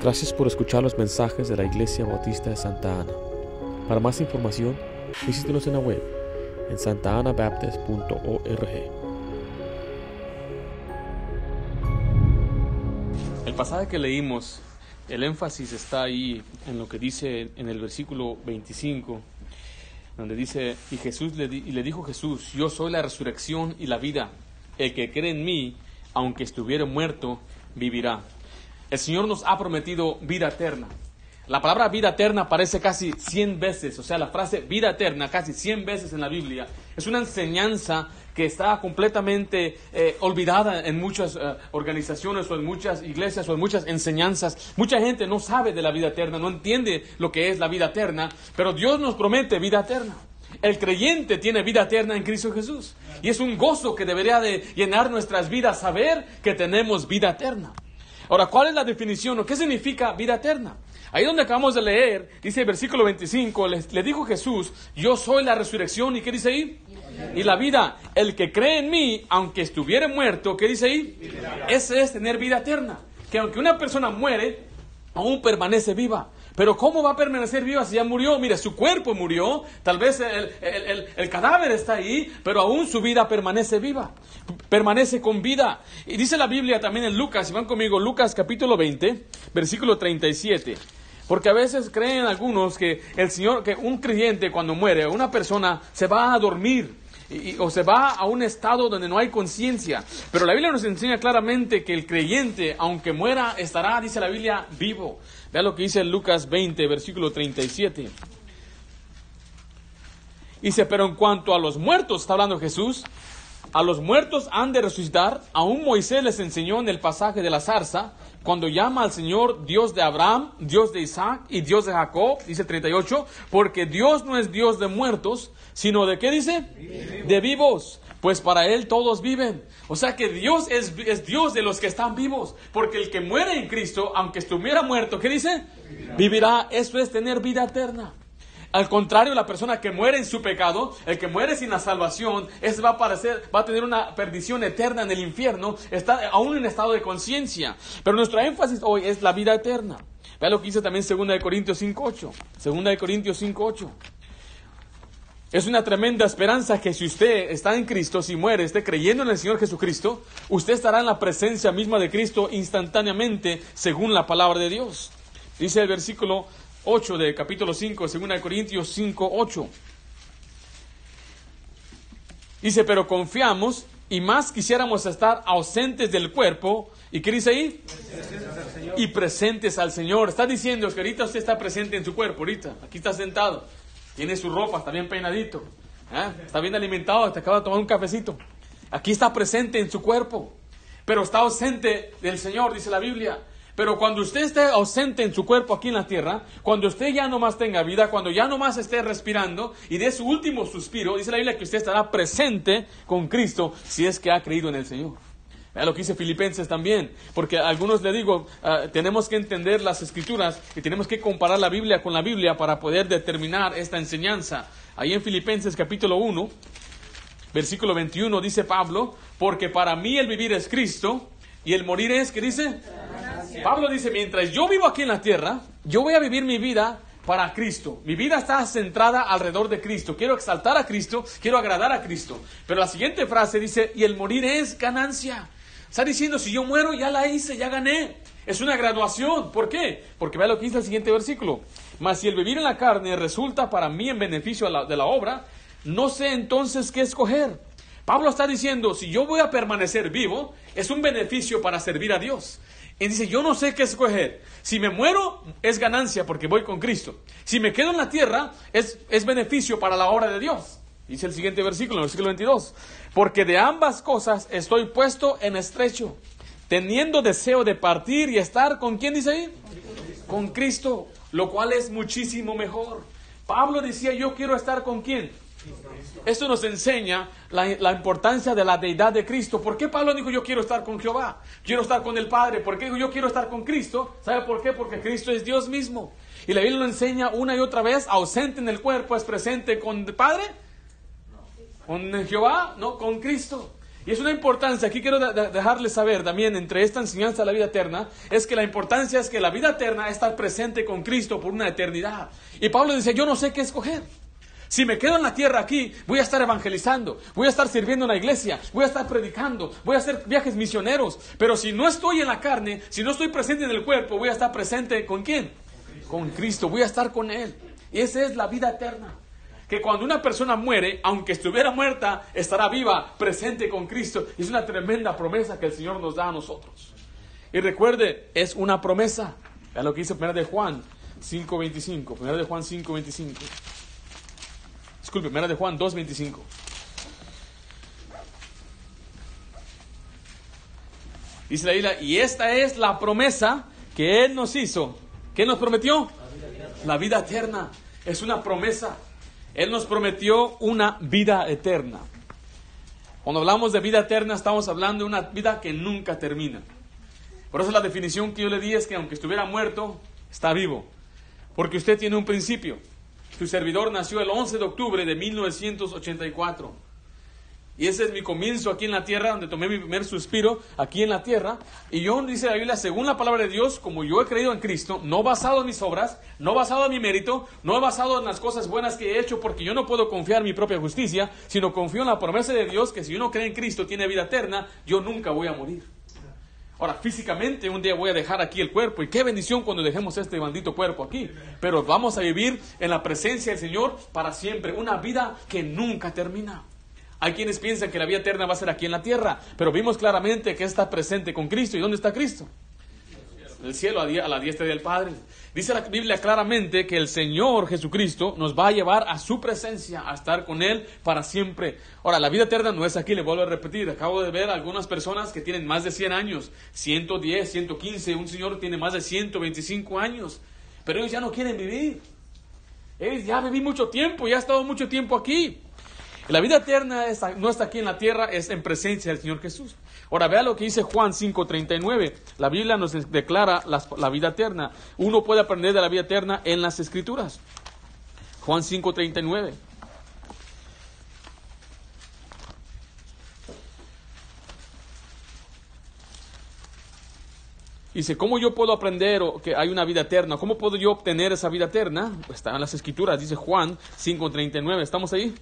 Gracias por escuchar los mensajes de la Iglesia Bautista de Santa Ana. Para más información, visítenos en la web en santaanabaptist.org. El pasaje que leímos, el énfasis está ahí en lo que dice en el versículo 25, donde dice, y, Jesús le, y le dijo Jesús, yo soy la resurrección y la vida, el que cree en mí, aunque estuviera muerto, vivirá. El Señor nos ha prometido vida eterna. La palabra vida eterna aparece casi 100 veces, o sea, la frase vida eterna casi 100 veces en la Biblia. Es una enseñanza que está completamente eh, olvidada en muchas eh, organizaciones o en muchas iglesias o en muchas enseñanzas. Mucha gente no sabe de la vida eterna, no entiende lo que es la vida eterna, pero Dios nos promete vida eterna. El creyente tiene vida eterna en Cristo Jesús. Y es un gozo que debería de llenar nuestras vidas saber que tenemos vida eterna. Ahora, ¿cuál es la definición o qué significa vida eterna? Ahí donde acabamos de leer, dice el versículo 25, le, le dijo Jesús, yo soy la resurrección, ¿y qué dice ahí? Y la vida, el que cree en mí, aunque estuviera muerto, ¿qué dice ahí? Ese es tener vida eterna. Que aunque una persona muere, aún permanece viva. Pero ¿cómo va a permanecer viva si ya murió? Mire, su cuerpo murió, tal vez el, el, el, cadáver está ahí, pero aún su vida permanece viva, permanece con vida. Y dice la Biblia también en Lucas, si van conmigo, Lucas capítulo 20, versículo 37. Porque a veces creen algunos que el Señor, que un creyente cuando muere, una persona se va a dormir. o se va a un estado donde no hay conciencia. Pero la Biblia nos enseña claramente que el creyente, aunque muera, estará, dice la Biblia, vivo. Vea lo que dice Lucas 20, versículo 37. Dice, pero en cuanto a los muertos, está hablando Jesús, a los muertos han de resucitar. Aún Moisés les enseñó en el pasaje de la zarza, cuando llama al Señor Dios de Abraham, Dios de Isaac y Dios de Jacob, dice el 38, porque Dios no es Dios de muertos, sino de qué dice? De vivos pues para Él todos viven. O sea que Dios es, Dios de los que están vivos, porque el que muere en Cristo, aunque estuviera muerto, ¿qué dice? Vivirá. Eso es tener vida eterna. Al contrario, la persona que muere en su pecado, el que muere sin la salvación, es, va, a parecer, va a tener una perdición eterna en el infierno, está aún en estado de conciencia. Pero nuestro énfasis hoy es la vida eterna. Vea lo que dice también 2 Corintios 5.8. 2 Corintios 5.8. Es una tremenda esperanza que si usted está en Cristo, si muere, esté creyendo en el Señor Jesucristo, usted estará en la presencia misma de Cristo instantáneamente según la palabra de Dios. Dice el versículo 8 de capítulo 5, 2 Corintios 5, 8. Dice, pero confiamos y más quisiéramos estar ausentes del cuerpo. ¿Y qué dice ahí? Y presentes al Señor. Está diciendo que ahorita usted está presente en su cuerpo, ahorita. Aquí está sentado. Tiene su ropa, está bien peinadito. ¿eh? Está bien alimentado, te acaba de tomar un cafecito. Aquí está presente en su cuerpo. Pero está ausente del Señor, dice la Biblia. Pero cuando usted esté ausente en su cuerpo aquí en la tierra, cuando usted ya no más tenga vida, cuando ya no más esté respirando y dé su último suspiro, dice la Biblia que usted estará presente con Cristo si es que ha creído en el Señor. Vea lo que dice Filipenses también, porque a algunos le digo, ah, tenemos que entender las escrituras y tenemos que comparar la Biblia con la Biblia para poder determinar esta enseñanza. Ahí en Filipenses capítulo 1, versículo 21 dice Pablo, porque para mí el vivir es Cristo y el morir es, ¿qué dice? Pablo dice, mientras yo vivo aquí en la tierra, yo voy a vivir mi vida para Cristo. Mi vida está centrada alrededor de Cristo. Quiero exaltar a Cristo, quiero agradar a Cristo. Pero la siguiente frase dice, y el morir es ganancia. Está diciendo, si yo muero, ya la hice, ya gané. Es una graduación. ¿Por qué? Porque vea lo que dice el siguiente versículo. Mas si el vivir en la carne resulta para mí en beneficio de la, obra, no sé entonces qué escoger. Pablo está diciendo, si yo voy a permanecer vivo, es un beneficio para servir a Dios. Y dice, yo no sé qué escoger. Si me muero, es ganancia porque voy con Cristo. Si me quedo en la tierra, es, es beneficio para la obra de Dios. Dice el siguiente versículo, el versículo 22. Porque de ambas cosas estoy puesto en estrecho, teniendo deseo de partir y estar con quién dice ahí? Con Cristo, lo cual es muchísimo mejor. Pablo decía, yo quiero estar con quién? Esto nos enseña la, importancia de la deidad de Cristo. ¿Por qué Pablo dijo yo quiero estar con Jehová? Quiero estar con el Padre. ¿Por qué dijo yo quiero estar con Cristo? ¿Sabe por qué? Porque Cristo es Dios mismo. Y la Biblia lo enseña una y otra vez, ausente en el cuerpo, es presente con el Padre con Jehová, no, con Cristo. Y es una importancia, aquí quiero de- de- dejarles saber también entre esta enseñanza de la vida eterna, es que la importancia es que la vida eterna es estar presente con Cristo por una eternidad. Y Pablo dice, yo no sé qué escoger. Si me quedo en la tierra aquí, voy a estar evangelizando, voy a estar sirviendo en la iglesia, voy a estar predicando, voy a hacer viajes misioneros. Pero si no estoy en la carne, si no estoy presente en el cuerpo, voy a estar presente con quién? Con Cristo, voy a estar con Él. Y esa es la vida eterna. Que cuando una persona muere, aunque estuviera muerta, estará viva, presente con Cristo. Es una tremenda promesa que el Señor nos da a nosotros. Y recuerde, es una promesa. Es lo que dice 1 de Juan 5.25. 1 de Juan 5.25. Disculpe, 1 de Juan 2.25. Dice la isla, y esta es la promesa que Él nos hizo. ¿Qué nos prometió? La vida eterna. Es una promesa. Él nos prometió una vida eterna. Cuando hablamos de vida eterna, estamos hablando de una vida que nunca termina. Por eso la definición que yo le di es que aunque estuviera muerto, está vivo. Porque usted tiene un principio. Su servidor nació el 11 de octubre de 1984. Y ese es mi comienzo aquí en la tierra, donde tomé mi primer suspiro aquí en la tierra. Y yo, dice la Biblia, según la palabra de Dios, como yo he creído en Cristo, no basado en mis obras, no basado en mi mérito, no basado en las cosas buenas que he hecho, porque yo no puedo confiar en mi propia justicia, sino confío en la promesa de Dios que si uno cree en Cristo tiene vida eterna, yo nunca voy a morir. Ahora, físicamente un día voy a dejar aquí el cuerpo y qué bendición cuando dejemos este maldito cuerpo aquí. Pero vamos a vivir en la presencia del Señor para siempre, una vida que nunca termina. Hay quienes piensan que la vida eterna va a ser aquí en la tierra, pero vimos claramente que está presente con Cristo. ¿Y dónde está Cristo? En el cielo, a la diestra del Padre. Dice la Biblia claramente que el Señor Jesucristo nos va a llevar a su presencia, a estar con Él para siempre. Ahora, la vida eterna no es aquí, le vuelvo a repetir. Acabo de ver algunas personas que tienen más de 100 años, 110, 115, un señor tiene más de 125 años, pero ellos ya no quieren vivir. Ellos ya viví mucho tiempo, ya he estado mucho tiempo aquí. La vida eterna no está aquí en la tierra, es en presencia del Señor Jesús. Ahora vea lo que dice Juan 5:39. La Biblia nos declara las- la vida eterna. Uno puede aprender de la vida eterna en las Escrituras. Juan 5:39. Dice, ¿cómo yo puedo aprender que hay una vida eterna? ¿Cómo puedo yo obtener esa vida eterna? Está en las escrituras, dice Juan 5.39. ¿Estamos ahí?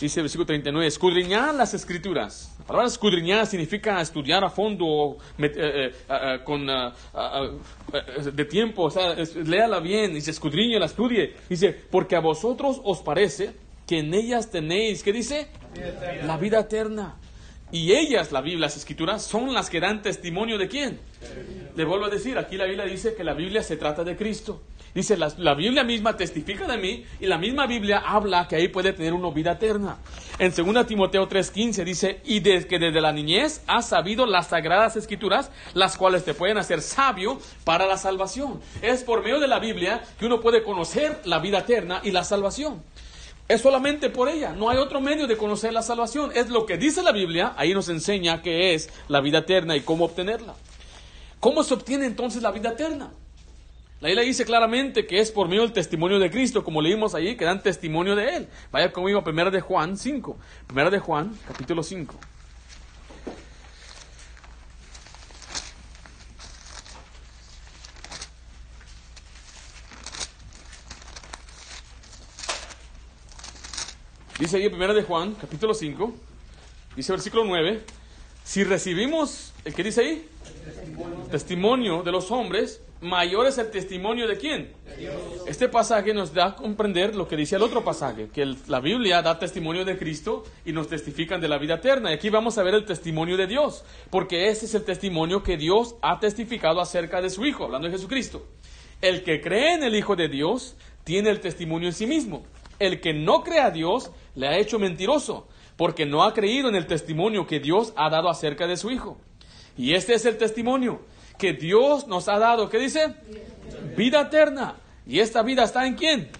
Dice el versículo 39, escudriñar las escrituras. La palabra escudriñar significa estudiar a fondo, eh, eh, con, de tiempo, o sea, léala bien, dice escudriñala, estudie. Dice, porque a vosotros os parece que en ellas tenéis, ¿qué dice? La vida eterna. Y ellas, la Biblia, las escrituras, son las que dan testimonio de quién. Le vuelvo a decir, aquí la Biblia dice que la Biblia se trata de Cristo. Dice, la, Biblia misma testifica de mí y la misma Biblia habla que ahí puede tener una vida eterna. En 2 Timoteo 3:15 dice, y de que desde la niñez has sabido las sagradas escrituras, las cuales te pueden hacer sabio para la salvación. Es por medio de la Biblia que uno puede conocer la vida eterna y la salvación. Es solamente por ella, no hay otro medio de conocer la salvación. Es lo que dice la Biblia, ahí nos enseña qué es la vida eterna y cómo obtenerla. ¿Cómo se obtiene entonces la vida eterna? La Biblia dice claramente que es por medio del testimonio de Cristo, como leímos ahí, que dan testimonio de Él. Vaya conmigo a 1 de Juan 5. 1 de Juan, capítulo 5. Dice ahí en 1 de Juan, capítulo 5, dice versículo 9, si recibimos, ¿el que dice ahí? Testimonio de los hombres, mayor es el testimonio de quién? Este pasaje nos da a comprender lo que dice el otro pasaje, que la Biblia da testimonio de Cristo y nos testifican de la vida eterna. Y aquí vamos a ver el testimonio de Dios, porque ese es el testimonio que Dios ha testificado acerca de su Hijo, hablando de Jesucristo. El que cree en el Hijo de Dios tiene el testimonio en sí mismo. El que no cree a Dios le ha hecho mentiroso, porque no ha creído en el testimonio que Dios ha dado acerca de su Hijo. Y este es el testimonio que Dios nos ha dado. ¿Qué dice? Vida eterna. ¿Y esta vida está en quién?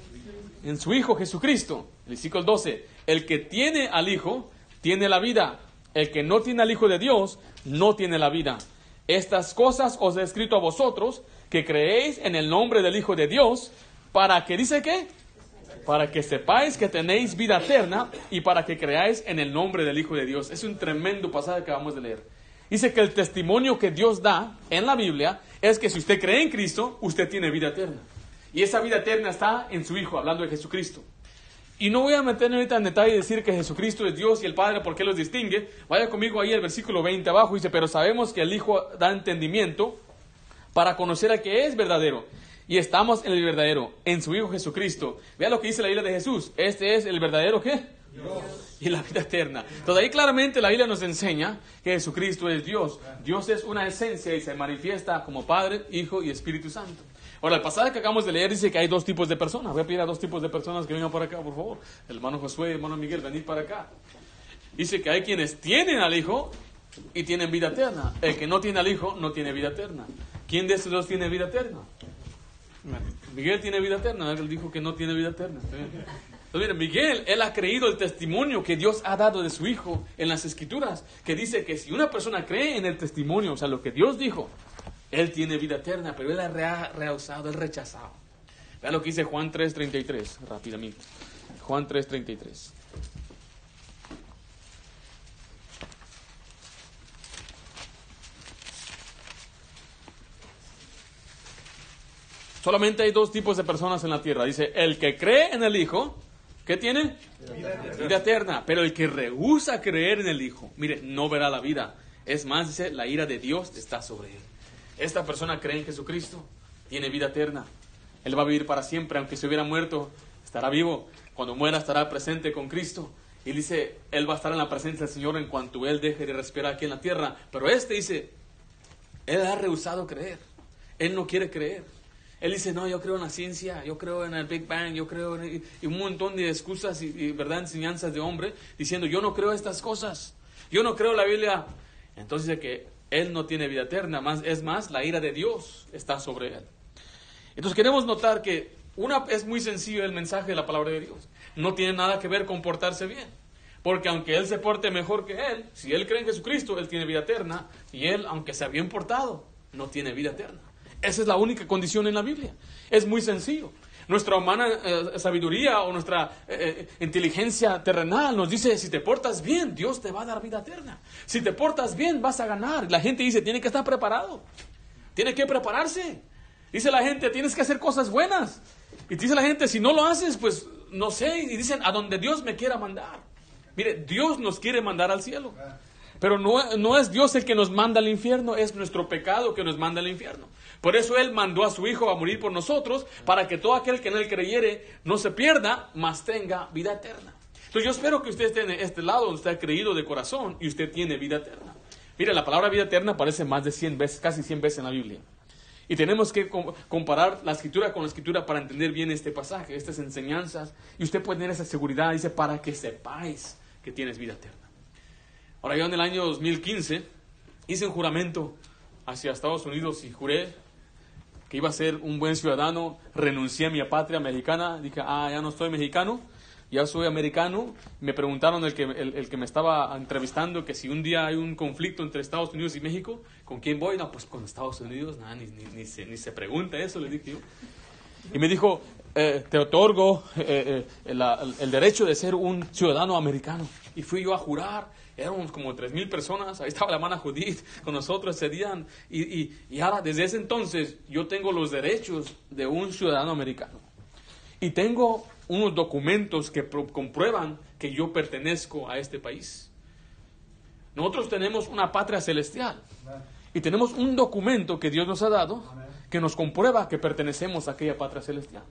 En su Hijo Jesucristo. Versículo 12. El que tiene al Hijo, tiene la vida. El que no tiene al Hijo de Dios, no tiene la vida. Estas cosas os he escrito a vosotros, que creéis en el nombre del Hijo de Dios, para que dice que Para que sepáis que tenéis vida eterna y para que creáis en el nombre del Hijo de Dios. Es un tremendo pasaje que acabamos de leer. Dice que el testimonio que Dios da en la Biblia es que si usted cree en Cristo, usted tiene vida eterna. Y esa vida eterna está en su Hijo, hablando de Jesucristo. Y no voy a meterme ahorita en detalle y decir que Jesucristo es Dios y el Padre, ¿por qué los distingue? Vaya conmigo ahí al versículo 20 abajo, dice, pero sabemos que el Hijo da entendimiento para conocer a que es verdadero. Y estamos en el verdadero, en su Hijo Jesucristo. Vea lo que dice la Biblia de Jesús. Este es el verdadero qué? Dios. Y la vida eterna. Entonces ahí claramente la Biblia nos enseña que Jesucristo es Dios. Dios es una esencia y se manifiesta como Padre, Hijo y Espíritu Santo. Ahora, el pasaje que acabamos de leer dice que hay dos tipos de personas. Voy a pedir a dos tipos de personas que vengan por acá, por favor. El hermano Josué y el hermano Miguel, venid para acá. Dice que hay quienes tienen al Hijo y tienen vida eterna. El que no tiene al Hijo no tiene vida eterna. ¿Quién de estos dos tiene vida eterna? Miguel tiene vida eterna. Él dijo que no tiene vida eterna. Entonces, mire, Miguel, él ha creído el testimonio que Dios ha dado de su Hijo en las Escrituras, que dice que si una persona cree en el testimonio, o sea, lo que Dios dijo, él tiene vida eterna, pero él ha rehusado, él rechazado. Vea lo que dice Juan 3.33, rápidamente. Juan 3.33. Solamente hay dos tipos de personas en la tierra. Dice, el que cree en el Hijo, ¿qué tiene? Vida eterna. Pero el que rehúsa creer en el Hijo, mire, no verá la vida. Es más, dice, la ira de Dios está sobre él. Esta persona cree en Jesucristo, tiene vida eterna. Él va a vivir para siempre, aunque se hubiera muerto, estará vivo. Cuando muera estará presente con Cristo. Y dice, Él va a estar en la presencia del Señor en cuanto Él deje de respirar aquí en la tierra. Pero este dice, Él ha rehusado creer. Él no quiere creer. Él dice, no, yo creo en la ciencia, yo creo en el Big Bang, yo creo en y un montón de excusas y, verdad, enseñanzas de hombre, diciendo, yo no creo estas cosas, yo no creo la Biblia. Entonces dice que él no tiene vida eterna, más, es más, la ira de Dios está sobre él. Entonces queremos notar que una, es muy sencillo el mensaje de la palabra de Dios. No tiene nada que ver con portarse bien. Porque aunque él se porte mejor que él, si él cree en Jesucristo, él tiene vida eterna. Y él, aunque sea bien portado, no tiene vida eterna. Esa es la única condición en la Biblia. Es muy sencillo. Nuestra humana eh, sabiduría o nuestra eh, eh, inteligencia terrenal nos dice, si te portas bien, Dios te va a dar vida eterna. Si te portas bien, vas a ganar. La gente dice, tiene que estar preparado. Tiene que prepararse. Dice la gente, tienes que hacer cosas buenas. Y dice la gente, si no lo haces, pues no sé. Y dicen, a donde Dios me quiera mandar. Mire, Dios nos quiere mandar al cielo. Pero no, no es Dios el que nos manda al infierno, es nuestro pecado que nos manda al infierno. Por eso Él mandó a su Hijo a morir por nosotros, para que todo aquel que en Él creyere no se pierda, mas tenga vida eterna. Entonces yo espero que usted esté en este lado donde ha creído de corazón y usted tiene vida eterna. Mire, la palabra vida eterna aparece más de 100 veces, casi 100 veces en la Biblia. Y tenemos que comparar la escritura con la escritura para entender bien este pasaje, estas enseñanzas. Y usted puede tener esa seguridad, dice, para que sepáis que tienes vida eterna. Ahora yo en el año 2015 hice un juramento hacia Estados Unidos y juré que iba a ser un buen ciudadano, renuncié a mi patria mexicana, dije, ah, ya no soy mexicano, ya soy americano. Me preguntaron el que, el, que me estaba entrevistando que si un día hay un conflicto entre Estados Unidos y México, ¿con quién voy? No, pues con Estados Unidos, nada, ni, ni, se, ni se pregunta eso, le dije yo. Y me dijo, eh, te otorgo eh, eh, el derecho de ser un ciudadano americano. Y fui yo a jurar éramos como tres mil personas, ahí estaba la hermana Judith con nosotros ese día, y, y, y, ahora desde ese entonces yo tengo los derechos de un ciudadano americano. Y tengo unos documentos que comprueban que yo pertenezco a este país. Nosotros tenemos una patria celestial y tenemos un documento que Dios nos ha dado que nos comprueba que pertenecemos a aquella patria celestial.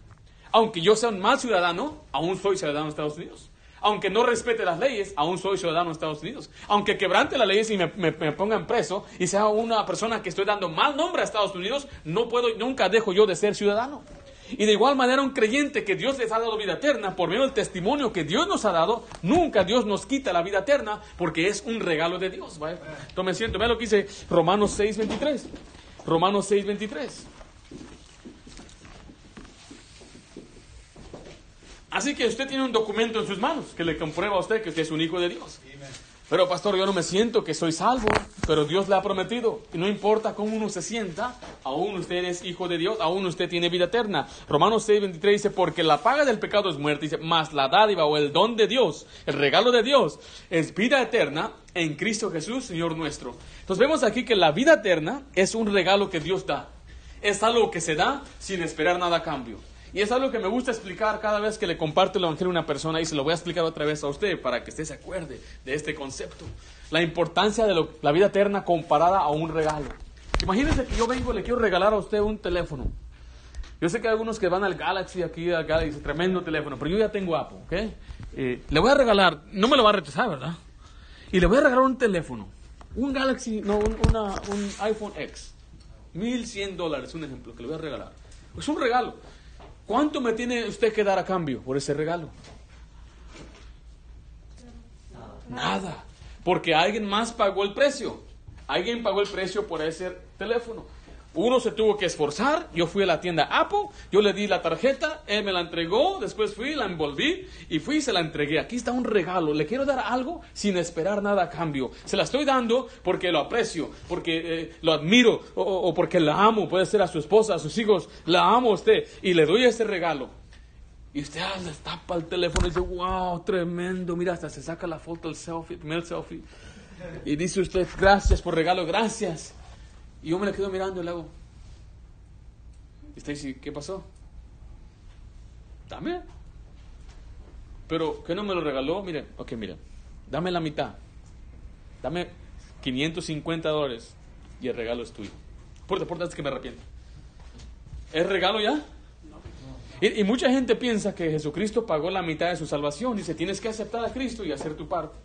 Aunque yo sea un mal ciudadano, aún soy ciudadano de Estados Unidos aunque no respete las leyes, aún soy ciudadano de Estados Unidos. Aunque quebrante las leyes y me, pongan preso y sea una persona que estoy dando mal nombre a Estados Unidos, no puedo, nunca dejo yo de ser ciudadano. Y de igual manera un creyente que Dios les ha dado vida eterna por medio del testimonio que Dios nos ha dado, nunca Dios nos quita la vida eterna porque es un regalo de Dios. Tome siento, vea lo que dice Romanos 6.23. Romanos 6.23. Así que usted tiene un documento en sus manos que le comprueba a usted que usted es un hijo de Dios. Pero pastor, yo no me siento que soy salvo, pero Dios le ha prometido. Y no importa cómo uno se sienta, aún usted es hijo de Dios, aún usted tiene vida eterna. Romanos 6, 23 dice, porque la paga del pecado es muerte, dice, más la dádiva o el don de Dios, el regalo de Dios, es vida eterna en Cristo Jesús, Señor nuestro. Entonces vemos aquí que la vida eterna es un regalo que Dios da. Es algo que se da sin esperar nada a cambio. Y es algo que me gusta explicar cada vez que le comparto el Evangelio a una persona y se lo voy a explicar otra vez a usted para que usted se acuerde de este concepto. La importancia de la vida eterna comparada a un regalo. Imagínese que yo vengo y le quiero regalar a usted un teléfono. Yo sé que hay algunos que van al Galaxy aquí, al Galaxy, tremendo teléfono, pero yo ya tengo Apple, ¿ok? Eh, le voy a regalar, no me lo va a rechazar, ¿verdad? Y le voy a regalar un teléfono, un Galaxy, no, un, un iPhone X, 1100 dólares, un ejemplo, que le voy a regalar. Es un regalo. ¿Cuánto me tiene usted que dar a cambio por ese regalo? Nada. Porque alguien más pagó el precio. Alguien pagó el precio por ese teléfono. Uno se tuvo que esforzar, yo fui a la tienda Apple, yo le di la tarjeta, él me la entregó, después fui, la envolví y fui y se la entregué. Aquí está un regalo, le quiero dar algo sin esperar nada a cambio. Se la estoy dando porque lo aprecio, porque eh, lo admiro o, porque la amo, puede ser a su esposa, a sus hijos, la amo a usted y le doy este regalo. Y usted ah, le tapa el teléfono y dice, wow, tremendo, mira, hasta se saca la foto, el selfie, el primer selfie. Y dice usted, gracias por regalo, gracias. Y yo me le quedo mirando y le hago. Y dice, ¿qué pasó? Dame. Pero, ¿qué no me lo regaló? Mire, ok, mire, dame la mitad. Dame 550 dólares y el regalo es tuyo. Por por es que me arrepiento. ¿Es regalo ya? Y, y, mucha gente piensa que Jesucristo pagó la mitad de su salvación. Dice, tienes que aceptar a Cristo y hacer tu parte.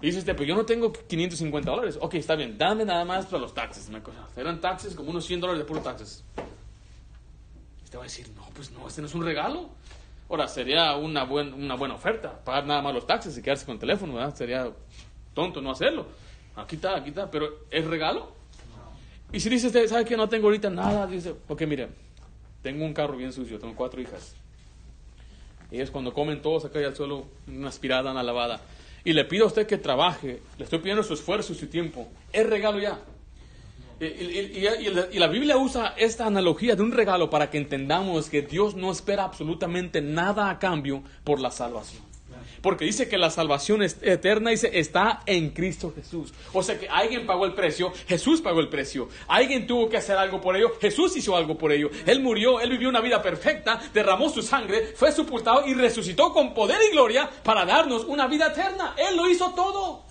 Y dice usted, pues yo no tengo 550 dólares. Ok, está bien, dame nada más para los taxes. Una cosa. Eran taxes como unos 100 dólares de puro taxes. Usted va a decir, no, pues no, este no es un regalo. Ahora, sería una, una buena oferta, pagar nada más los taxes y quedarse con el teléfono, ¿verdad? Sería tonto no hacerlo. Aquí está, aquí está, pero ¿es regalo? Y si dice usted, ¿sabe que no tengo ahorita nada? Dice, ok, mire, tengo un carro bien sucio, tengo cuatro hijas. Ellas cuando comen todos acá al suelo, una aspirada, una lavada y le pido a usted que trabaje, le estoy pidiendo su esfuerzo y su tiempo, es regalo ya. Y, la Biblia usa esta analogía de un regalo para que entendamos que Dios no espera absolutamente nada a cambio por la salvación. Porque dice que la salvación eterna dice, está en Cristo Jesús. O sea que alguien pagó el precio, Jesús pagó el precio. Alguien tuvo que hacer algo por ello, Jesús hizo algo por ello. Él murió, él vivió una vida perfecta, derramó su sangre, fue sepultado y resucitó con poder y gloria para darnos una vida eterna. Él lo hizo todo.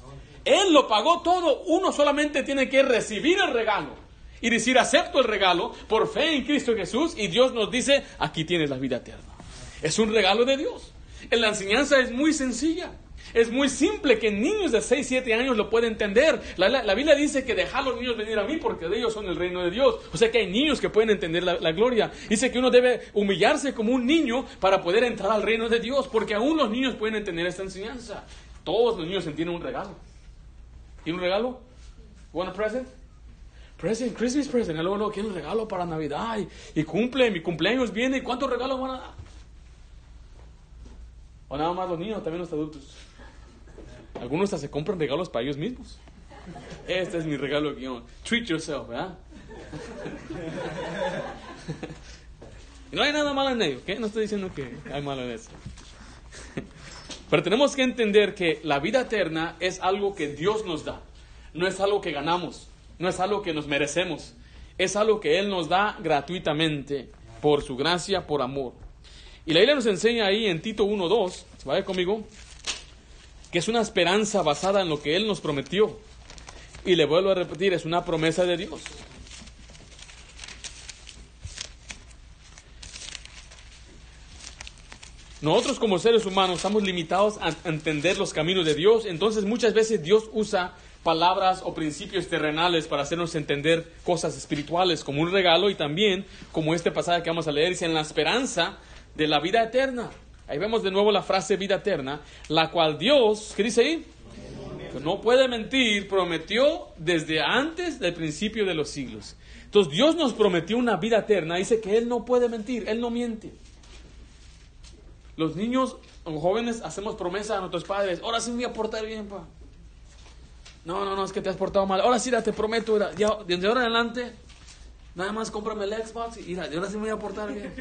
Él lo pagó todo. Uno solamente tiene que recibir el regalo y decir acepto el regalo por fe en Cristo Jesús y Dios nos dice aquí tienes la vida eterna. Es un regalo de Dios. La enseñanza es muy sencilla. Es muy simple que niños de 6, 7 años lo pueden entender. La, Biblia dice que deja a los niños venir a mí porque de ellos son el reino de Dios. O sea que hay niños que pueden entender la, la, gloria. Dice que uno debe humillarse como un niño para poder entrar al reino de Dios porque aún los niños pueden entender esta enseñanza. Todos los niños entienden un regalo. ¿Tiene un regalo? ¿Want a present? Present, Christmas present. Luego, luego, quiero un regalo para Navidad y, y cumple, mi cumpleaños viene. ¿Y cuántos regalos van a dar? O nada más los niños, también los adultos. Algunos hasta se compran regalos para ellos mismos. Este es mi regalo guion. Treat yourself, ¿verdad? y no hay nada malo en ello, ¿ok? No estoy diciendo que hay malo en eso. Pero tenemos que entender que la vida eterna es algo que Dios nos da. No es algo que ganamos. No es algo que nos merecemos. Es algo que Él nos da gratuitamente por su gracia, por amor. Y la Biblia nos enseña ahí en Tito 1.2, vaya conmigo, que es una esperanza basada en lo que Él nos prometió. Y le vuelvo a repetir, es una promesa de Dios. Nosotros como seres humanos estamos limitados a entender los caminos de Dios, entonces muchas veces Dios usa palabras o principios terrenales para hacernos entender cosas espirituales como un regalo y también como este pasaje que vamos a leer, dice en la esperanza de la vida eterna. Ahí vemos de nuevo la frase vida eterna, la cual Dios, ¿qué dice ahí? No puede mentir, prometió desde antes del principio de los siglos. Entonces Dios nos prometió una vida eterna, dice que Él no puede mentir, Él no miente. Los niños o jóvenes hacemos promesa a nuestros padres. Ahora sí me voy a portar bien, pa. No, no, no, es que te has portado mal. Ahora sí, te prometo, ya, desde ahora en adelante, nada más cómprame el Xbox y mira, ahora sí me voy a portar bien.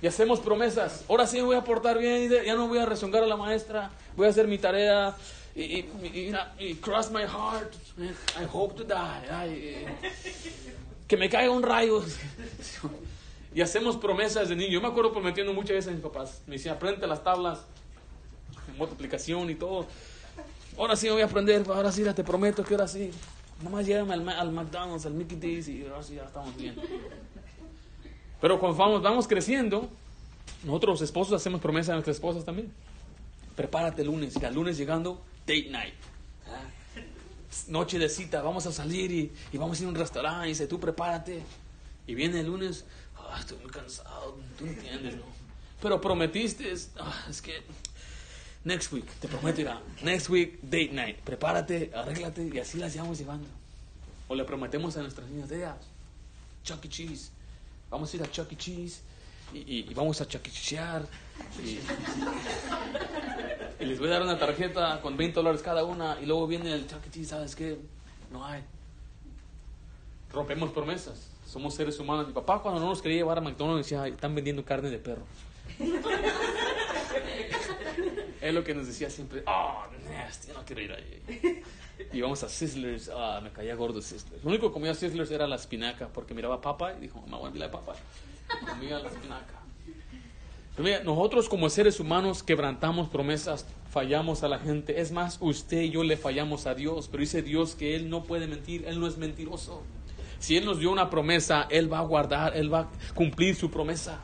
Y hacemos promesas. Ahora sí me voy a portar bien, ya no voy a rezongar a la maestra, voy a hacer mi tarea. Y, y, y, cross my heart, I hope to die. que me caiga un rayo. y hacemos promesas de niño. Yo me acuerdo prometiendo muchas veces a mis papás. Me decían, aprende las tablas, multiplicación y todo. Ahora sí me voy a aprender, ahora sí, te prometo que ahora sí. Nomás llévame al, al McDonald's, al Mickey D's y ahora sí ya estamos bien. Pero cuando vamos, vamos creciendo, nosotros los esposos hacemos promesas a nuestras esposas también. Prepárate el lunes, y al lunes llegando, date night. Ah, noche de cita, vamos a salir y, y, vamos a ir a un restaurante y dice, tú prepárate. Y viene el lunes, ah, estoy muy cansado, tú entiendes, ¿no? Pero prometiste, ah, es que Next week, te prometo, irá. Next week, date night. Prepárate, arréglate y así las llevamos llevando. O le prometemos a nuestras niñas, de Chuck E. Cheese. Vamos a ir a Chuck E. Cheese y, vamos a Chuck E. Cheesear. Y, y, les voy a dar una tarjeta con 20 dólares cada una. Y luego viene el Chuck E. Cheese, ¿sabes qué? No hay. Rompemos promesas. Somos seres humanos. Mi papá, cuando no nos quería llevar a McDonald's, decía, están vendiendo carne de perro. Es lo que nos decía siempre, oh, nasty, no quiero ir ahí. Y vamos a Sizzlers, ah, me caía gordo Sizzlers. Lo único que comía Sizzlers era la espinaca, porque miraba papa y dijo, mamá, voy a la papa. Comía la espinaca. Pero mira, nosotros como seres humanos quebrantamos promesas, fallamos a la gente. Es más, usted y yo le fallamos a Dios, pero dice Dios que Él no puede mentir, Él no es mentiroso. Si Él nos dio una promesa, Él va a guardar, Él va a cumplir su promesa.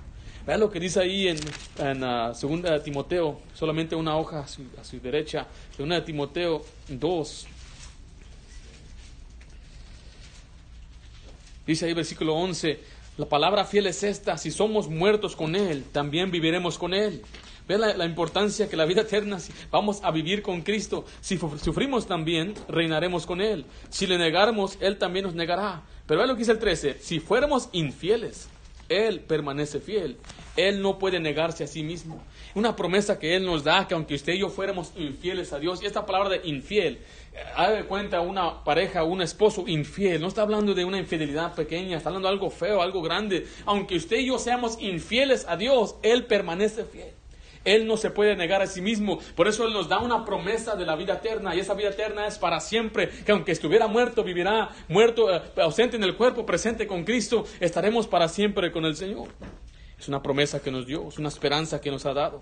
Vean lo que dice ahí en, en uh, segunda Timoteo, solamente una hoja a su, a su derecha, segunda Timoteo 2. Dice ahí versículo 11, la palabra fiel es esta, si somos muertos con Él, también viviremos con Él. Vean la, importancia que la vida eterna, si vamos a vivir con Cristo. Si sufrimos también, reinaremos con Él. Si le negáramos, Él también nos negará. Pero vean lo que dice el 13, si fuéramos infieles, él permanece fiel. Él no puede negarse a sí mismo. Una promesa que Él nos da, que aunque usted y yo fuéramos infieles a Dios, y esta palabra de infiel, eh, haga de cuenta una pareja, un esposo infiel, no está hablando de una infidelidad pequeña, está hablando de algo feo, algo grande. Aunque usted y yo seamos infieles a Dios, Él permanece fiel. Él no se puede negar a sí mismo. Por eso Él nos da una promesa de la vida eterna. Y esa vida eterna es para siempre. Que aunque estuviera muerto, vivirá muerto, eh, ausente en el cuerpo, presente con Cristo. Estaremos para siempre con el Señor. Es una promesa que nos dio, es una esperanza que nos ha dado.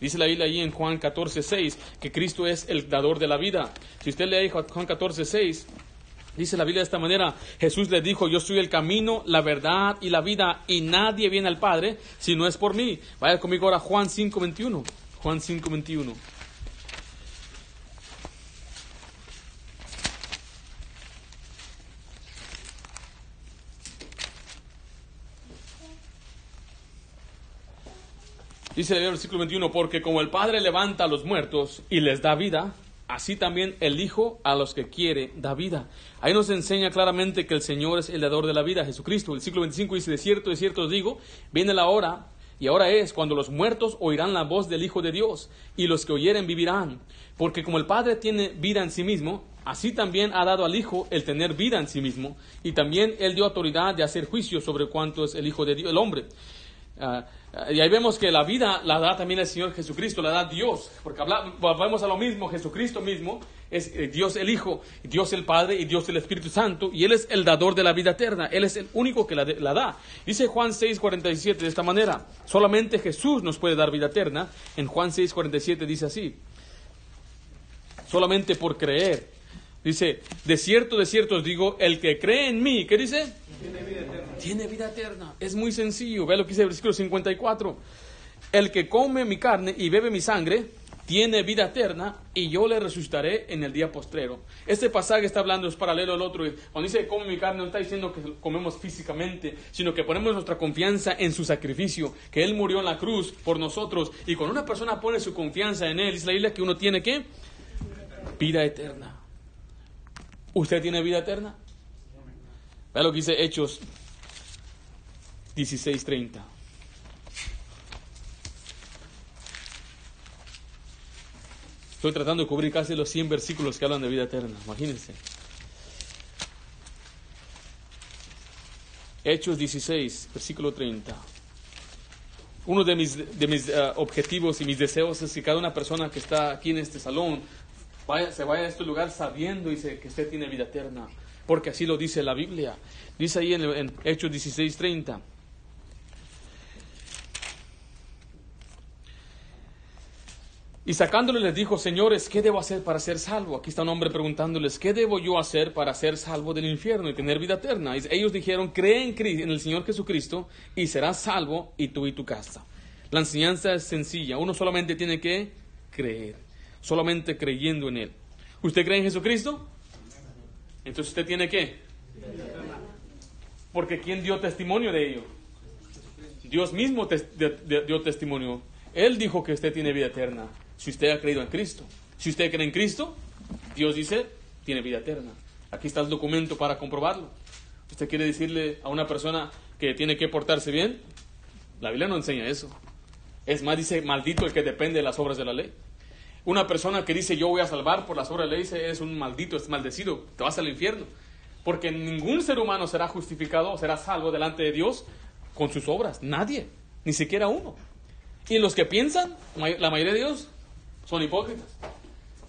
Dice la Biblia ahí en Juan 14, 6, que Cristo es el dador de la vida. Si usted lee Juan 14, 6, Dice la Biblia de esta manera, Jesús le dijo, yo soy el camino, la verdad y la vida, y nadie viene al Padre si no es por mí. Vaya conmigo ahora Juan 5.21. Juan 5.21. Dice el versículo 21, porque como el Padre levanta a los muertos y les da vida, Así también el Hijo a los que quiere da vida. Ahí nos enseña claramente que el Señor es el dador de la vida, Jesucristo. El siglo 25 dice, de cierto, de cierto digo, viene la hora, y ahora es cuando los muertos oirán la voz del Hijo de Dios, y los que oyeren vivirán. Porque como el Padre tiene vida en sí mismo, así también ha dado al Hijo el tener vida en sí mismo, y también Él dio autoridad de hacer juicio sobre cuánto es el Hijo de Dios, el hombre. Ah, y ahí vemos que la vida la da también el Señor Jesucristo, la da Dios, porque volvemos a lo mismo, Jesucristo mismo es eh, Dios el Hijo, Dios el Padre y Dios el Espíritu Santo, y Él es el dador de la vida eterna, Él es el único que la, da. Dice Juan 6:47 de esta manera, solamente Jesús nos puede dar vida eterna, en Juan 6:47 dice así, solamente por creer. Dice, de cierto, de cierto os digo, el que cree en mí, ¿qué dice? Tiene vida eterna. Es muy sencillo. Ve lo que dice el versículo 54. El que come mi carne y bebe mi sangre tiene vida eterna y yo le resucitaré en el día postrero. Este pasaje está hablando, es paralelo al otro. Cuando dice come mi carne, no está diciendo que comemos físicamente, sino que ponemos nuestra confianza en su sacrificio, que Él murió en la cruz por nosotros. Y cuando una persona pone su confianza en Él, dice la Biblia que uno tiene que vida eterna. ¿Usted tiene vida eterna? Vea lo que dice Hechos 16:30. Estoy tratando de cubrir casi los 100 versículos que hablan de vida eterna, imagínense. Hechos 16, versículo 30. Uno de mis, de mis eh, objetivos y mis deseos es que cada una persona que está aquí en este salón se vaya a este lugar sabiendo y se, que usted tiene vida eterna, porque así lo dice la Biblia. Dice ahí en, en Hechos 16, 30. Y sacándole les dijo, señores, ¿qué debo hacer para ser salvo? Aquí está un hombre preguntándoles, ¿qué debo yo hacer para ser salvo del infierno y tener vida eterna? Y ellos dijeron, cree en, en el Señor Jesucristo y serás salvo y tú y tu casa. La enseñanza es sencilla, uno solamente tiene que creer, solamente creyendo en Él. ¿Usted cree en Jesucristo? Entonces usted tiene que. Porque ¿quién dio testimonio de ello? Dios mismo te, dio testimonio. Él dijo que usted tiene vida eterna si usted ha creído en Cristo. Si usted cree en Cristo, Dios dice, tiene vida eterna. Aquí está el documento para comprobarlo. ¿Usted quiere decirle a una persona que tiene que portarse bien? La Biblia no enseña eso. Es más, dice, maldito el que depende de las obras de la ley. Una persona que dice, yo voy a salvar por las obras de la ley, dice, es un maldito, es maldecido, te vas al infierno. Porque ningún ser humano será justificado será salvo delante de Dios con sus obras. Nadie, ni siquiera uno. Y los que piensan, la mayoría de Dios, son hipócritas.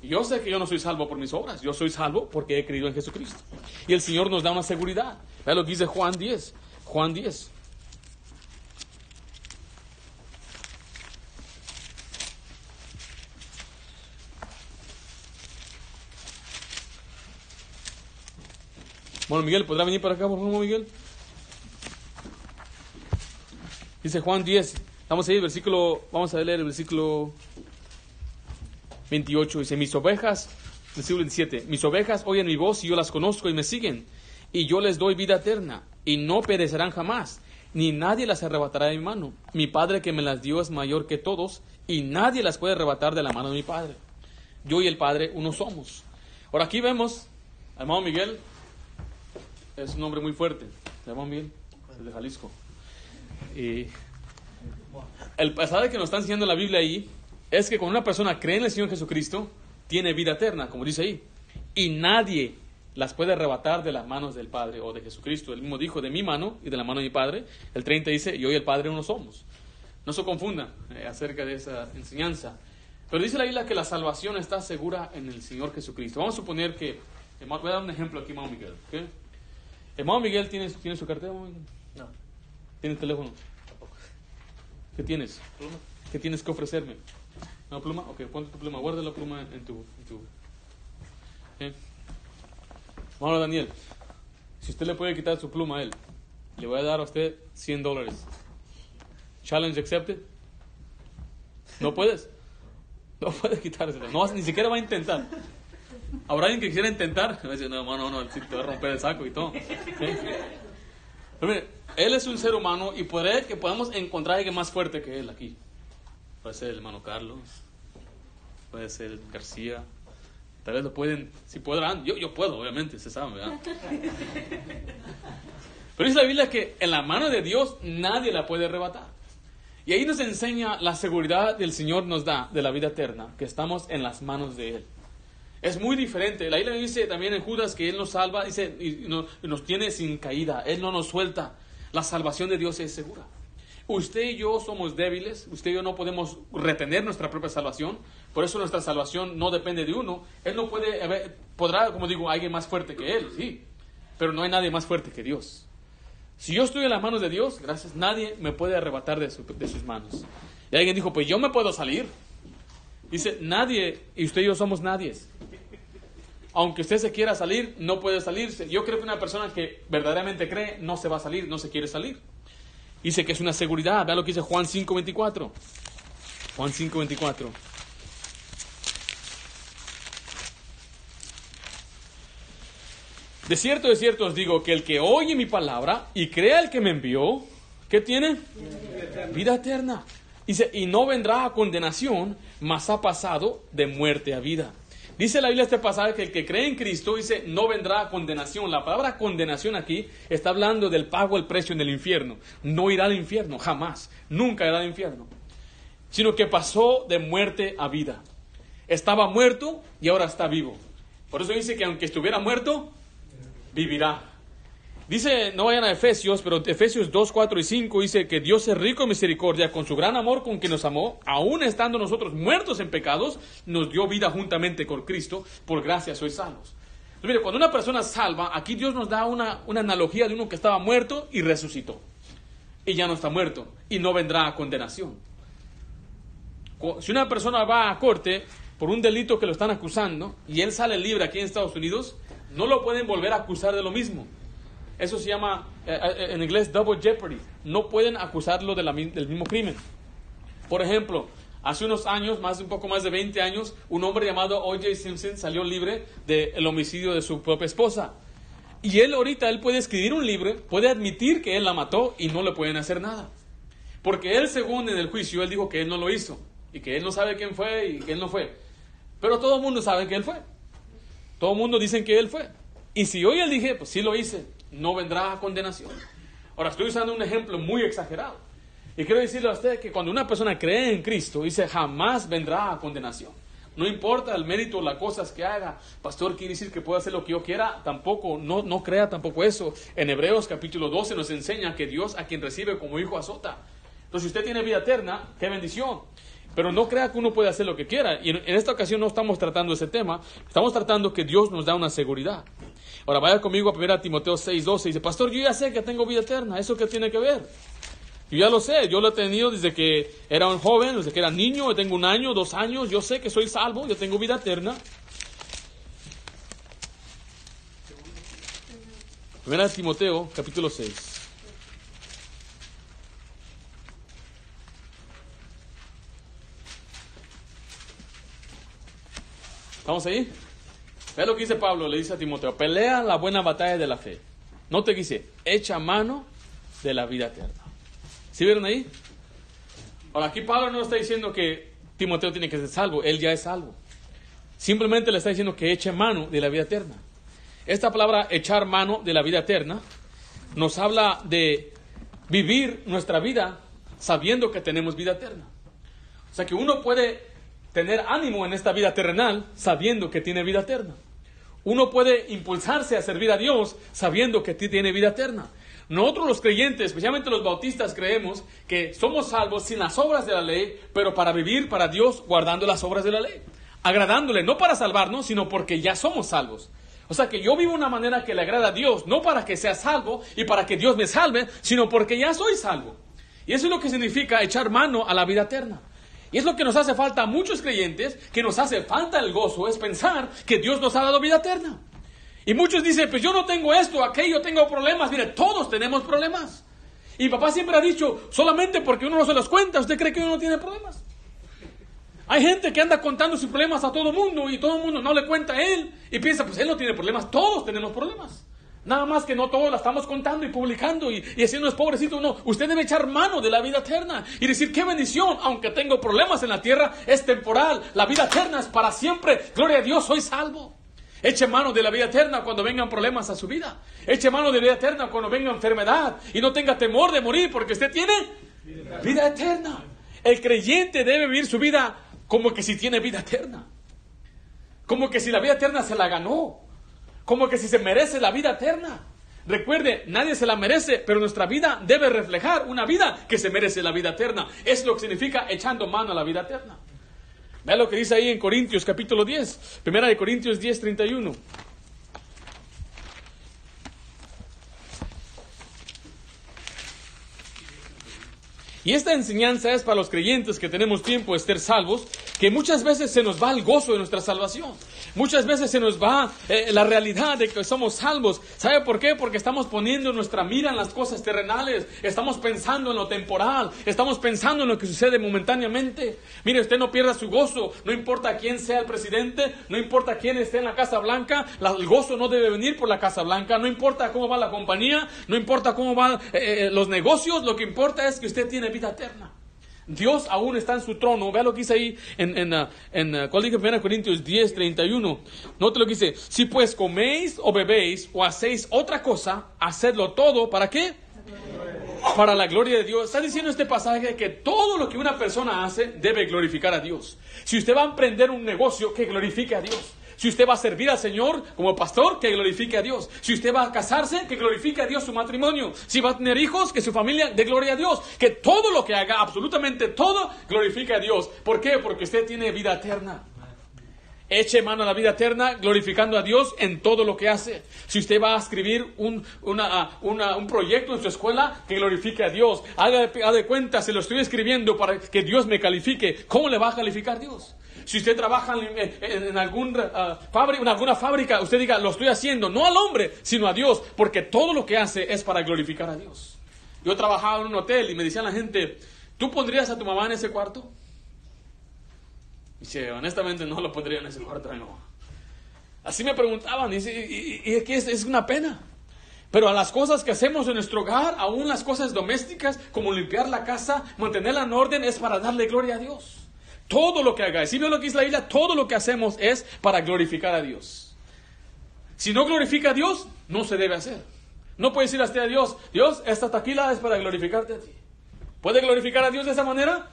Yo sé que yo no soy salvo por mis obras, yo soy salvo porque he creído en Jesucristo. Y el Señor nos da una seguridad. Vea lo que dice Juan 10. Juan 10. Bueno, Miguel, ¿podrá venir para acá, por favor, Miguel? Dice Juan 10. Vamos a ir, versículo, vamos a leer el versículo 28 dice, mis ovejas, versículo 27, mis ovejas oyen mi voz y yo las conozco y me siguen, y yo les doy vida eterna, y no perecerán jamás, ni nadie las arrebatará de mi mano. Mi Padre que me las dio es mayor que todos, y nadie las puede arrebatar de la mano de mi Padre. Yo y el Padre uno somos. Ahora aquí vemos, hermano Miguel, es un hombre muy fuerte, hermano Miguel, es de Jalisco. Y el pasaje que nos está enseñando la Biblia ahí es que cuando una persona cree en el Señor Jesucristo, tiene vida eterna, como dice ahí. Y nadie las puede arrebatar de las manos del Padre o de Jesucristo. Él mismo dijo, de mi mano y de la mano de mi Padre. El 30 dice, yo y el Padre uno somos. No se confunda eh, acerca de esa enseñanza. Pero dice la Biblia que la salvación está segura en el Señor Jesucristo. Vamos a suponer que, voy a dar un ejemplo aquí, hermano Miguel. ¿okay? Hermano Miguel, ¿tiene, ¿tiene su cartera? No. ¿Tiene teléfono? ¿Qué tienes? ¿Qué tienes que ofrecerme? ¿Una pluma? Ok, ponte tu pluma, guarda la pluma en tu... En tu ¿Eh? Vamos Daniel, si usted le puede quitar su pluma a él, le voy a dar a usted 100 dólares. Challenge accepted. ¿No puedes? No puedes quitárselo. No, ni siquiera va a intentar. Habrá alguien que quisiera intentar. Me dice, no, no, no, te va a romper el saco y todo. Pero mire, él es un ser humano y puede que podamos encontrar a alguien más fuerte que él aquí. Puede ser el hermano Carlos, puede ser García. Tal vez lo pueden, si podrán, yo, yo puedo, obviamente, se sabe, ¿verdad? Pero dice la Biblia que en la mano de Dios nadie la puede arrebatar. Y ahí nos enseña la seguridad del Señor nos da de la vida eterna, que estamos en las manos de Él. Es muy diferente. La Biblia dice también en Judas que Él nos salva, dice, y nos tiene sin caída. Él no nos suelta. La salvación de Dios es segura. Usted y yo somos débiles, usted y yo no podemos retener nuestra propia salvación, por eso nuestra salvación no depende de uno. Él no puede, podrá, como digo, alguien más fuerte que Él, sí, pero no hay nadie más fuerte que Dios. Si yo estoy en las manos de Dios, gracias, nadie me puede arrebatar de, de sus manos. Y alguien dijo, pues yo me puedo salir. Dice, nadie, y usted y yo somos nadie. Aunque usted se quiera salir, no puede salirse. Yo creo que una persona que verdaderamente cree no se va a salir, no se quiere salir. Dice que es una seguridad. Vea lo que dice Juan 5.24. Juan 5.24. De cierto, de cierto os digo que el que oye mi palabra y crea el que me envió, ¿qué tiene? Vida eterna. Dice, y no vendrá a condenación, mas ha pasado de muerte a vida. Dice la Biblia este pasaje que el que cree en Cristo dice no vendrá a condenación. La palabra condenación aquí está hablando del pago el precio en el infierno. No irá al infierno, jamás. Nunca irá al infierno. Sino que pasó de muerte a vida. Estaba muerto y ahora está vivo. Por eso dice que aunque estuviera muerto, vivirá. Dice, no vayan a Efesios, pero Efesios 2, 4 y 5 dice que Dios es rico en misericordia, con su gran amor con que nos amó, aún estando nosotros muertos en pecados, nos dio vida juntamente con Cristo, por gracia sois salvos. Entonces, mire, cuando una persona salva, aquí Dios nos da una, una analogía de uno que estaba muerto y resucitó. Y ya no está muerto y no vendrá a condenación. Si una persona va a corte por un delito que lo están acusando y él sale libre aquí en Estados Unidos, no lo pueden volver a acusar de lo mismo. Eso se llama eh, eh, en inglés double jeopardy. No pueden acusarlo del mismo crimen. Por ejemplo, hace unos años, más un poco más de 20 años, un hombre llamado O.J. Simpson salió libre del homicidio de su propia esposa. Y él ahorita, él puede escribir un libro, puede admitir que él la mató y no le pueden hacer nada. Porque él, según en el juicio, él dijo que él no lo hizo. Y que él no sabe quién fue y que él no fue. Pero todo el mundo sabe que él fue. Todo el mundo dice que él fue. Y si hoy él dije, pues sí lo hice, no vendrá a condenación. Ahora estoy usando un ejemplo muy exagerado. Y quiero decirle a usted que cuando una persona cree en Cristo, dice, jamás vendrá a condenación. No importa el mérito las cosas que haga. Pastor, quiere decir que puedo hacer lo que yo quiera. Tampoco, no, no crea tampoco eso. En Hebreos capítulo 12 nos enseña que Dios a quien recibe como hijo azota. Entonces, si usted tiene vida eterna, qué bendición. Pero no crea que uno puede hacer lo que quiera. Y en, esta ocasión no estamos tratando ese tema. Estamos tratando que Dios nos da una seguridad. Ahora vaya conmigo a 1 Timoteo 6:12. Dice, Pastor, yo ya sé que tengo vida eterna. ¿Eso qué tiene que ver? Yo ya lo sé. Yo lo he tenido desde que era un joven, desde que era niño. Tengo un año, dos años. Yo sé que soy salvo. Yo tengo vida eterna. 1 Timoteo capítulo 6. ¿Estamos ahí? Ve lo que dice Pablo, le dice a Timoteo, pelea la buena batalla de la fe. No te dice, echa mano de la vida eterna. ¿Sí vieron ahí? Ahora, aquí Pablo no está diciendo que Timoteo tiene que ser salvo, él ya es salvo. Simplemente le está diciendo que eche mano de la vida eterna. Esta palabra echar mano de la vida eterna nos habla de vivir nuestra vida sabiendo que tenemos vida eterna. O sea que uno puede tener ánimo en esta vida terrenal sabiendo que tiene vida eterna. Uno puede impulsarse a servir a Dios sabiendo que tiene vida eterna. Nosotros los creyentes, especialmente los bautistas, creemos que somos salvos sin las obras de la ley, pero para vivir para Dios guardando las obras de la ley. Agradándole, no para salvarnos, sino porque ya somos salvos. O sea que yo vivo una manera que le agrada a Dios, no para que sea salvo y para que Dios me salve, sino porque ya soy salvo. Y eso es lo que significa echar mano a la vida eterna. Y es lo que nos hace falta a muchos creyentes, que nos hace falta el gozo, es pensar que Dios nos ha dado vida eterna. Y muchos dicen, pues yo no tengo esto, aquello, tengo problemas. Mire, todos tenemos problemas. Y papá siempre ha dicho, solamente porque uno no se los cuenta, ¿usted cree que uno no tiene problemas? Hay gente que anda contando sus problemas a todo mundo y todo el mundo no le cuenta a él y piensa, pues él no tiene problemas, todos tenemos problemas. Nada más que no todos la estamos contando y publicando y, y haciendo es pobrecito. No, usted debe echar mano de la vida eterna y decir, qué bendición, aunque tengo problemas en la tierra, es temporal. La vida eterna es para siempre. Gloria a Dios, soy salvo. Eche mano de la vida eterna cuando vengan problemas a su vida. Eche mano de la vida eterna cuando venga enfermedad. Y no tenga temor de morir porque usted tiene vida eterna. El creyente debe vivir su vida como que si tiene vida eterna. Como que si la vida eterna se la ganó como que si se merece la vida eterna. Recuerde, nadie se la merece, pero nuestra vida debe reflejar una vida que se merece la vida eterna. Es lo que significa echando mano a la vida eterna. Vea lo que dice ahí en Corintios capítulo 10, primera de Corintios 10, 31. Y esta enseñanza es para los creyentes que tenemos tiempo de ser salvos, que muchas veces se nos va el gozo de nuestra salvación. Muchas veces se nos va eh, la realidad de que somos salvos. ¿Sabe por qué? Porque estamos poniendo nuestra mira en las cosas terrenales. Estamos pensando en lo temporal. Estamos pensando en lo que sucede momentáneamente. Mire, usted no pierda su gozo. No importa quién sea el presidente. No importa quién esté en la Casa Blanca. el gozo no debe venir por la Casa Blanca. No importa cómo va la compañía. No importa cómo van eh, eh, los negocios. Lo que importa es que usted tiene Dios aún está en su trono. Vea lo que dice ahí en, en, uh, en 1 Corintios 10, 31. Note lo que dice. Si pues coméis o bebéis o hacéis otra cosa, hacedlo todo. ¿Para qué? para la gloria de Dios. Está diciendo este pasaje que todo lo que una persona hace debe glorificar a Dios. Si usted va a emprender un negocio, que glorifique a Dios. Si usted va a servir al Señor como pastor, que glorifique a Dios. Si usted va a casarse, que glorifique a Dios su matrimonio. Si va a tener hijos, que su familia dé gloria a Dios. Que todo lo que haga, absolutamente todo, glorifique a Dios. ¿Por qué? Porque usted tiene vida eterna. Eche mano a la vida eterna, glorificando a Dios en todo lo que hace. Si usted va a escribir un, una, un proyecto en su escuela, que glorifique a Dios. Haga haga de cuenta, se lo estoy escribiendo para que Dios me califique. ¿Cómo le va a calificar Dios? Si usted trabaja en, algún, uh, fábrica, alguna fábrica, usted diga, lo estoy haciendo, no al hombre, sino a Dios, porque todo lo que hace es para glorificar a Dios. Yo trabajaba en un hotel y me decían la gente, ¿tú pondrías a tu mamá en ese cuarto? Dice, honestamente no lo pondría en ese cuarto. Así me preguntaban, y, y, y es, es una pena. Pero a las cosas que hacemos en nuestro hogar, aún las cosas domésticas, como limpiar la casa, mantenerla en orden, es para darle gloria a Dios. Todo lo que hagáis, si veo lo que dice la Biblia, todo lo que hacemos es para glorificar a Dios. Si no glorifica a Dios, no se debe hacer. No puede decir hasta a Dios, Dios, esta taquila es para glorificarte a ti. ¿Puede glorificar a Dios de esa manera?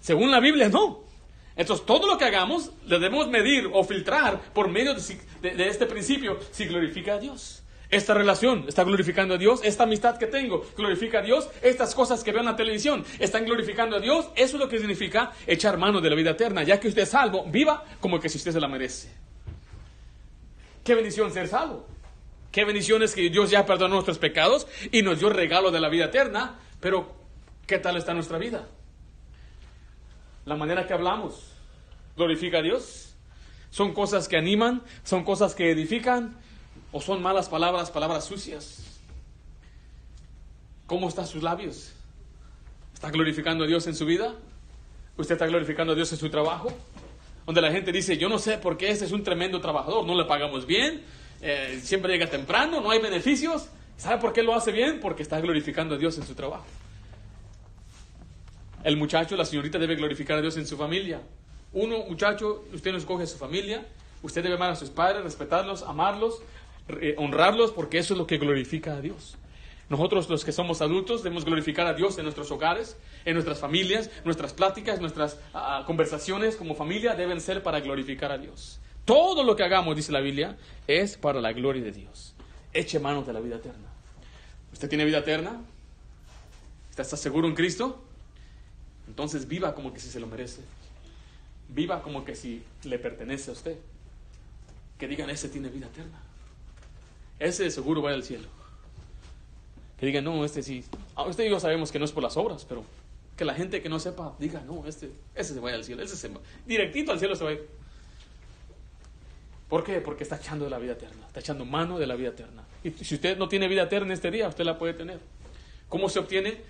Según la Biblia, no. Entonces, todo lo que hagamos le debemos medir o filtrar por medio de, este principio si glorifica a Dios. Esta relación está glorificando a Dios, esta amistad que tengo glorifica a Dios, estas cosas que veo en la televisión están glorificando a Dios. Eso es lo que significa echar mano de la vida eterna. Ya que usted es salvo, viva como que si usted se la merece. Qué bendición ser salvo. Qué bendición es que Dios ya perdonó nuestros pecados y nos dio regalo de la vida eterna. Pero, ¿qué tal está nuestra vida? la manera que hablamos glorifica a Dios. Son cosas que animan, son cosas que edifican, o son malas palabras, palabras sucias. ¿Cómo están sus labios? ¿Está glorificando a Dios en su vida? ¿Usted está glorificando a Dios en su trabajo? Donde la gente dice, yo no sé por qué ese es un tremendo trabajador, no le pagamos bien, eh, siempre llega temprano, no hay beneficios. ¿Sabe por qué lo hace bien? Porque está glorificando a Dios en su trabajo. El muchacho, la señorita debe glorificar a Dios en su familia. Uno, muchacho, usted no escoge a su familia, usted debe amar a sus padres, respetarlos, amarlos, eh, honrarlos, porque eso es lo que glorifica a Dios. Nosotros los que somos adultos debemos glorificar a Dios en nuestros hogares, en nuestras familias, nuestras pláticas, nuestras uh, conversaciones como familia deben ser para glorificar a Dios. Todo lo que hagamos, dice la Biblia, es para la gloria de Dios. Eche manos de la vida eterna. ¿Usted tiene vida eterna? ¿Está, está seguro en Cristo? Entonces viva como que si se lo merece. Viva como que si le pertenece a usted. Que digan, ese tiene vida eterna. Ese seguro va al cielo. Que digan, no, este sí. Ah, este y yo sabemos que no es por las obras, pero que la gente que no sepa diga, no, este, ese se vaya al cielo. Ese se va. Directito al cielo se va. ¿Por qué? Porque está echando de la vida eterna. Está echando mano de la vida eterna. Y si usted no tiene vida eterna este día, usted la puede tener. ¿Cómo se obtiene?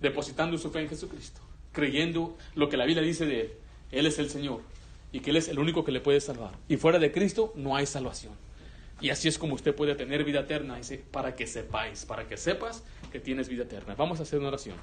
Depositando su fe en Jesucristo creyendo lo que la Biblia dice de Él. Él es el Señor y que Él es el único que le puede salvar. Y fuera de Cristo no hay salvación. Y así es como usted puede tener vida eterna, dice, para que sepáis, para que sepas que tienes vida eterna. Vamos a hacer una oración.